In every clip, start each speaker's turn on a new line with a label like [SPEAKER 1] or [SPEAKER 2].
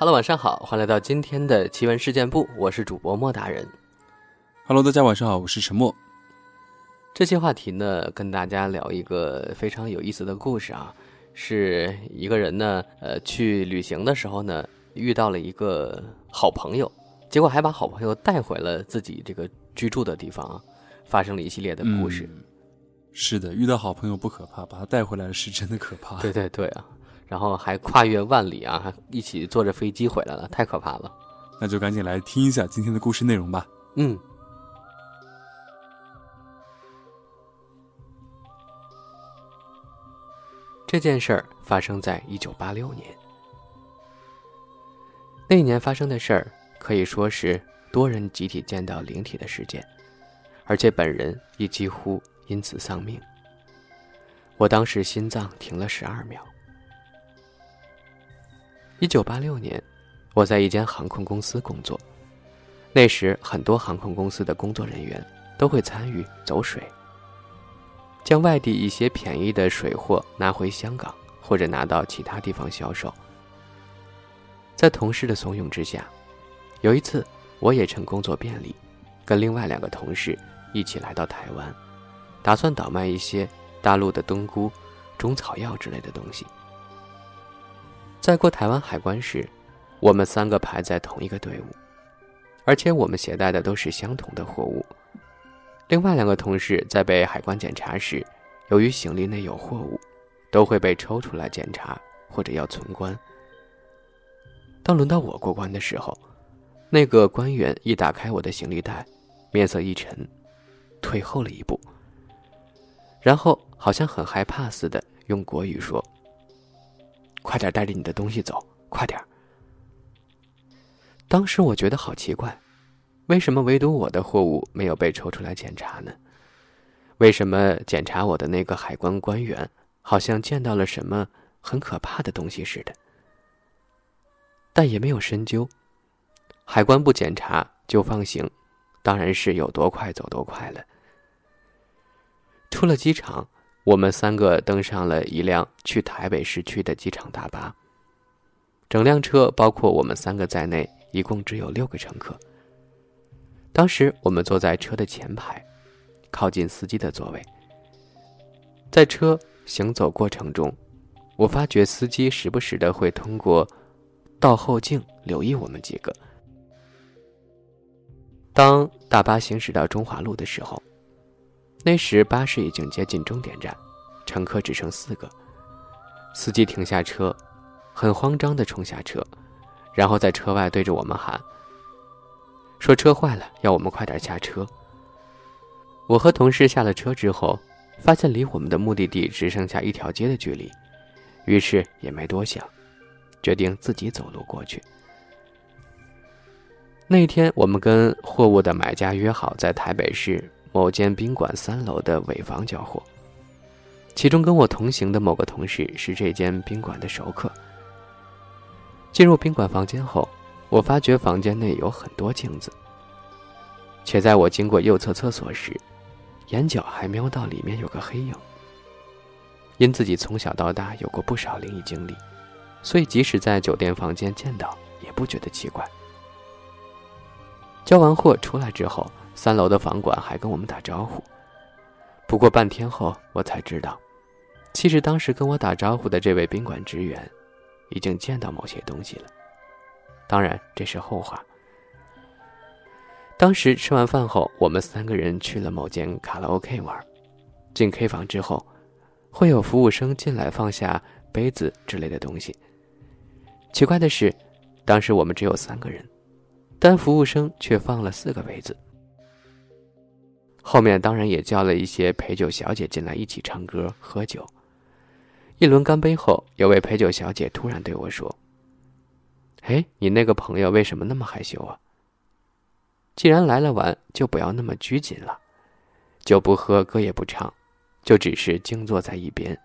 [SPEAKER 1] Hello，晚上好，欢迎来到今天的奇闻事件部，我是主播莫大人。
[SPEAKER 2] Hello，大家晚上好，我是陈默。
[SPEAKER 1] 这期话题呢，跟大家聊一个非常有意思的故事啊，是一个人呢，呃，去旅行的时候呢，遇到了一个好朋友，结果还把好朋友带回了自己这个居住的地方啊，发生了一系列的故事。
[SPEAKER 2] 嗯是的，遇到好朋友不可怕，把他带回来是真的可怕。
[SPEAKER 1] 对对对啊，然后还跨越万里啊，还一起坐着飞机回来了，太可怕了。
[SPEAKER 2] 那就赶紧来听一下今天的故事内容吧。
[SPEAKER 1] 嗯。这件事儿发生在一九八六年。那一年发生的事儿可以说是多人集体见到灵体的事件，而且本人也几乎因此丧命。我当时心脏停了十二秒。一九八六年，我在一间航空公司工作。那时，很多航空公司的工作人员都会参与走水，将外地一些便宜的水货拿回香港，或者拿到其他地方销售。在同事的怂恿之下，有一次我也趁工作便利，跟另外两个同事一起来到台湾，打算倒卖一些大陆的冬菇、中草药之类的东西。在过台湾海关时，我们三个排在同一个队伍。而且我们携带的都是相同的货物。另外两个同事在被海关检查时，由于行李内有货物，都会被抽出来检查或者要存关。当轮到我过关的时候，那个官员一打开我的行李袋，面色一沉，退后了一步，然后好像很害怕似的，用国语说：“快点带着你的东西走，快点。”当时我觉得好奇怪，为什么唯独我的货物没有被抽出来检查呢？为什么检查我的那个海关官员好像见到了什么很可怕的东西似的？但也没有深究，海关不检查就放行，当然是有多快走多快了。出了机场，我们三个登上了一辆去台北市区的机场大巴，整辆车包括我们三个在内。一共只有六个乘客。当时我们坐在车的前排，靠近司机的座位。在车行走过程中，我发觉司机时不时的会通过倒后镜留意我们几个。当大巴行驶到中华路的时候，那时巴士已经接近终点站，乘客只剩四个。司机停下车，很慌张的冲下车。然后在车外对着我们喊：“说车坏了，要我们快点下车。”我和同事下了车之后，发现离我们的目的地只剩下一条街的距离，于是也没多想，决定自己走路过去。那天，我们跟货物的买家约好在台北市某间宾馆三楼的尾房交货，其中跟我同行的某个同事是这间宾馆的熟客。进入宾馆房间后，我发觉房间内有很多镜子，且在我经过右侧厕所时，眼角还瞄到里面有个黑影。因自己从小到大有过不少灵异经历，所以即使在酒店房间见到，也不觉得奇怪。交完货出来之后，三楼的房管还跟我们打招呼。不过半天后，我才知道，其实当时跟我打招呼的这位宾馆职员。已经见到某些东西了，当然这是后话。当时吃完饭后，我们三个人去了某间卡拉 OK 玩。进 K 房之后，会有服务生进来放下杯子之类的东西。奇怪的是，当时我们只有三个人，但服务生却放了四个杯子。后面当然也叫了一些陪酒小姐进来一起唱歌喝酒。一轮干杯后，有位陪酒小姐突然对我说：“哎，你那个朋友为什么那么害羞啊？既然来了玩，就不要那么拘谨了，酒不喝，歌也不唱，就只是静坐在一边。”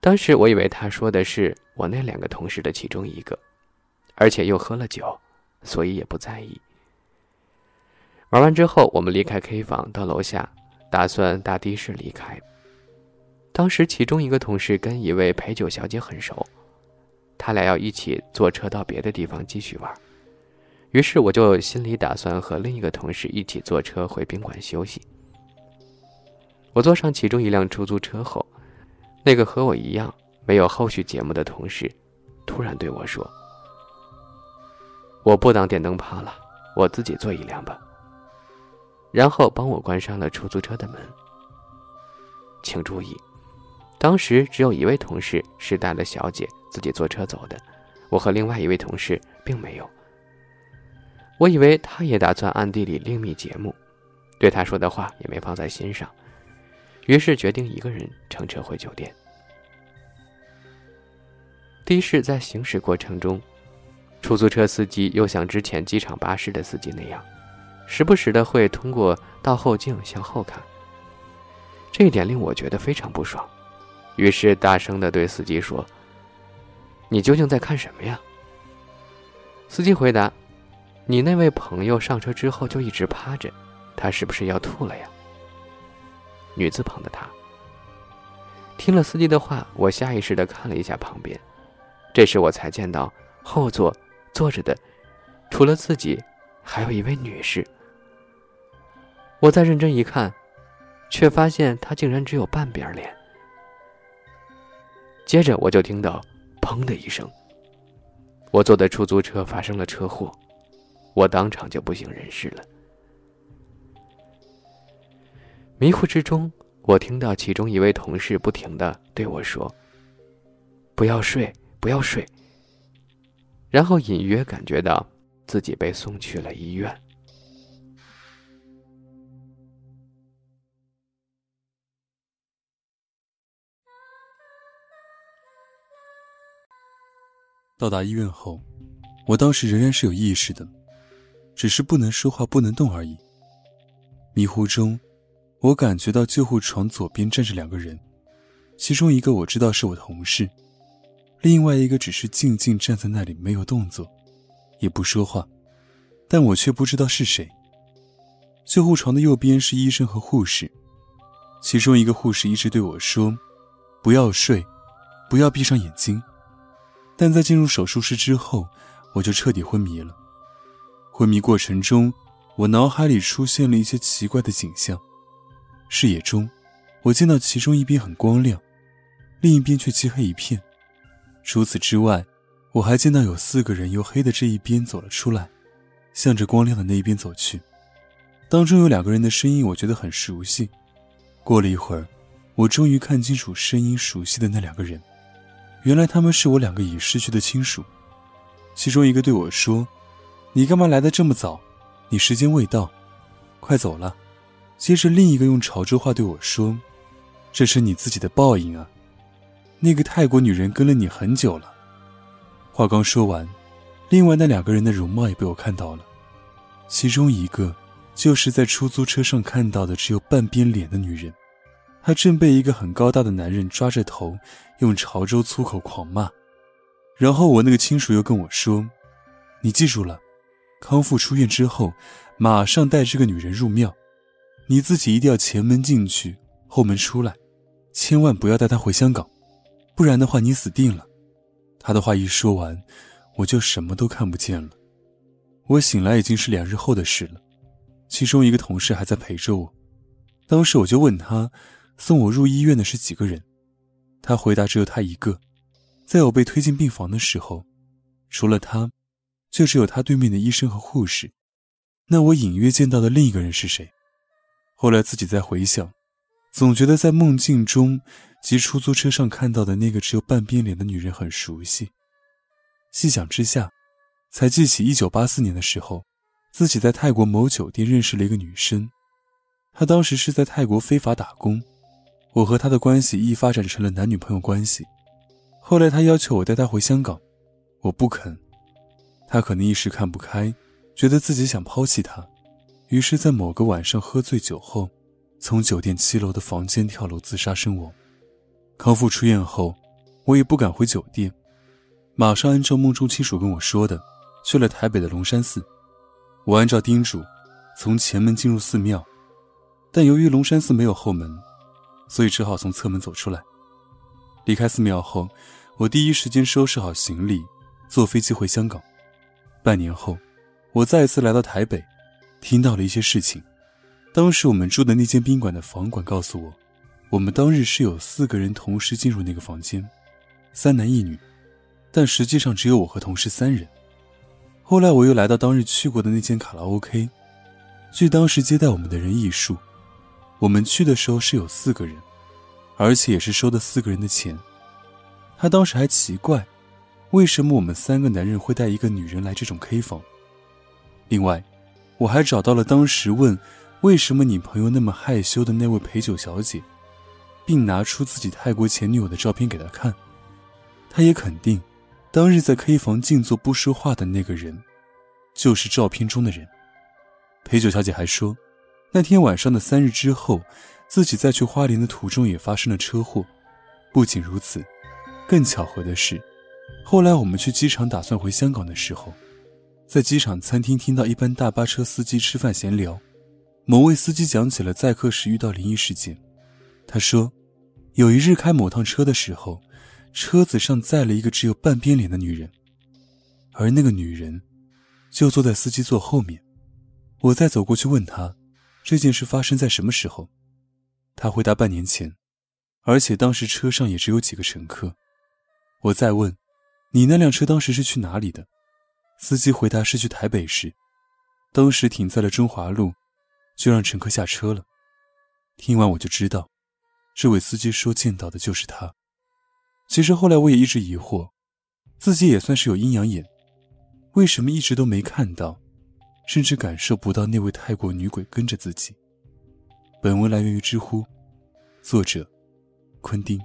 [SPEAKER 1] 当时我以为他说的是我那两个同事的其中一个，而且又喝了酒，所以也不在意。玩完之后，我们离开 K 房，到楼下，打算搭的士离开。当时，其中一个同事跟一位陪酒小姐很熟，他俩要一起坐车到别的地方继续玩。于是我就心里打算和另一个同事一起坐车回宾馆休息。我坐上其中一辆出租车后，那个和我一样没有后续节目的同事，突然对我说：“我不当电灯泡了，我自己坐一辆吧。”然后帮我关上了出租车的门。请注意，当时只有一位同事是带了小姐自己坐车走的，我和另外一位同事并没有。我以为他也打算暗地里另觅节目，对他说的话也没放在心上，于是决定一个人乘车回酒店。的士在行驶过程中，出租车司机又像之前机场巴士的司机那样，时不时的会通过倒后镜向后看。这一点令我觉得非常不爽，于是大声的对司机说：“你究竟在看什么呀？”司机回答。你那位朋友上车之后就一直趴着，他是不是要吐了呀？女字旁的他。听了司机的话，我下意识的看了一下旁边，这时我才见到后座坐着的，除了自己，还有一位女士。我再认真一看，却发现他竟然只有半边脸。接着我就听到“砰”的一声，我坐的出租车发生了车祸。我当场就不省人事了。迷糊之中，我听到其中一位同事不停的对我说：“不要睡，不要睡。”然后隐约感觉到自己被送去了医院。
[SPEAKER 2] 到达医院后，我当时仍然是有意识的。只是不能说话、不能动而已。迷糊中，我感觉到救护床左边站着两个人，其中一个我知道是我同事，另外一个只是静静站在那里没有动作，也不说话，但我却不知道是谁。救护床的右边是医生和护士，其中一个护士一直对我说：“不要睡，不要闭上眼睛。”但在进入手术室之后，我就彻底昏迷了。昏迷过程中，我脑海里出现了一些奇怪的景象。视野中，我见到其中一边很光亮，另一边却漆黑一片。除此之外，我还见到有四个人由黑的这一边走了出来，向着光亮的那一边走去。当中有两个人的声音，我觉得很熟悉。过了一会儿，我终于看清楚声音熟悉的那两个人，原来他们是我两个已逝去的亲属。其中一个对我说。你干嘛来的这么早？你时间未到，快走了。接着，另一个用潮州话对我说：“这是你自己的报应啊！那个泰国女人跟了你很久了。”话刚说完，另外那两个人的容貌也被我看到了，其中一个就是在出租车上看到的只有半边脸的女人，他正被一个很高大的男人抓着头，用潮州粗口狂骂。然后我那个亲属又跟我说：“你记住了。”康复出院之后，马上带这个女人入庙。你自己一定要前门进去，后门出来，千万不要带她回香港，不然的话你死定了。他的话一说完，我就什么都看不见了。我醒来已经是两日后的事了，其中一个同事还在陪着我。当时我就问他，送我入医院的是几个人？他回答只有他一个。在我被推进病房的时候，除了他。就只有他对面的医生和护士，那我隐约见到的另一个人是谁？后来自己在回想，总觉得在梦境中及出租车上看到的那个只有半边脸的女人很熟悉。细想之下，才记起1984年的时候，自己在泰国某酒店认识了一个女生，她当时是在泰国非法打工，我和他的关系亦发展成了男女朋友关系。后来他要求我带他回香港，我不肯。他可能一时看不开，觉得自己想抛弃他，于是，在某个晚上喝醉酒后，从酒店七楼的房间跳楼自杀身亡。康复出院后，我也不敢回酒店，马上按照梦中亲属跟我说的，去了台北的龙山寺。我按照叮嘱，从前门进入寺庙，但由于龙山寺没有后门，所以只好从侧门走出来。离开寺庙后，我第一时间收拾好行李，坐飞机回香港。半年后，我再次来到台北，听到了一些事情。当时我们住的那间宾馆的房管告诉我，我们当日是有四个人同时进入那个房间，三男一女，但实际上只有我和同事三人。后来我又来到当日去过的那间卡拉 OK，据当时接待我们的人忆述，我们去的时候是有四个人，而且也是收的四个人的钱。他当时还奇怪，为什么我们三个男人会带一个女人来这种 K 房。另外，我还找到了当时问。为什么你朋友那么害羞的那位陪酒小姐，并拿出自己泰国前女友的照片给他看，他也肯定，当日在 K 房静坐不说话的那个人，就是照片中的人。陪酒小姐还说，那天晚上的三日之后，自己在去花莲的途中也发生了车祸。不仅如此，更巧合的是，后来我们去机场打算回香港的时候，在机场餐厅听到一班大巴车司机吃饭闲聊。某位司机讲起了载客时遇到灵异事件。他说，有一日开某趟车的时候，车子上载了一个只有半边脸的女人，而那个女人就坐在司机座后面。我再走过去问他，这件事发生在什么时候？他回答半年前，而且当时车上也只有几个乘客。我再问，你那辆车当时是去哪里的？司机回答是去台北市，当时停在了中华路。就让乘客下车了。听完我就知道，这位司机说见到的就是他。其实后来我也一直疑惑，自己也算是有阴阳眼，为什么一直都没看到，甚至感受不到那位泰国女鬼跟着自己？本文来源于知乎，作者：昆丁。